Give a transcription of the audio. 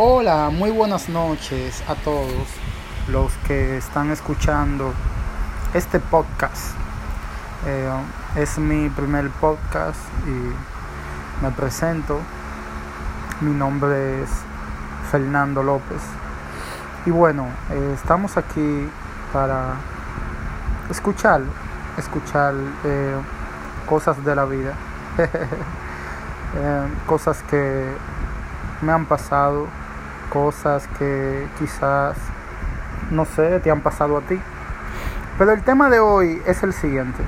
Hola, muy buenas noches a todos los que están escuchando este podcast. Eh, es mi primer podcast y me presento. Mi nombre es Fernando López. Y bueno, eh, estamos aquí para escuchar, escuchar eh, cosas de la vida, cosas que me han pasado cosas que quizás, no sé, te han pasado a ti. Pero el tema de hoy es el siguiente.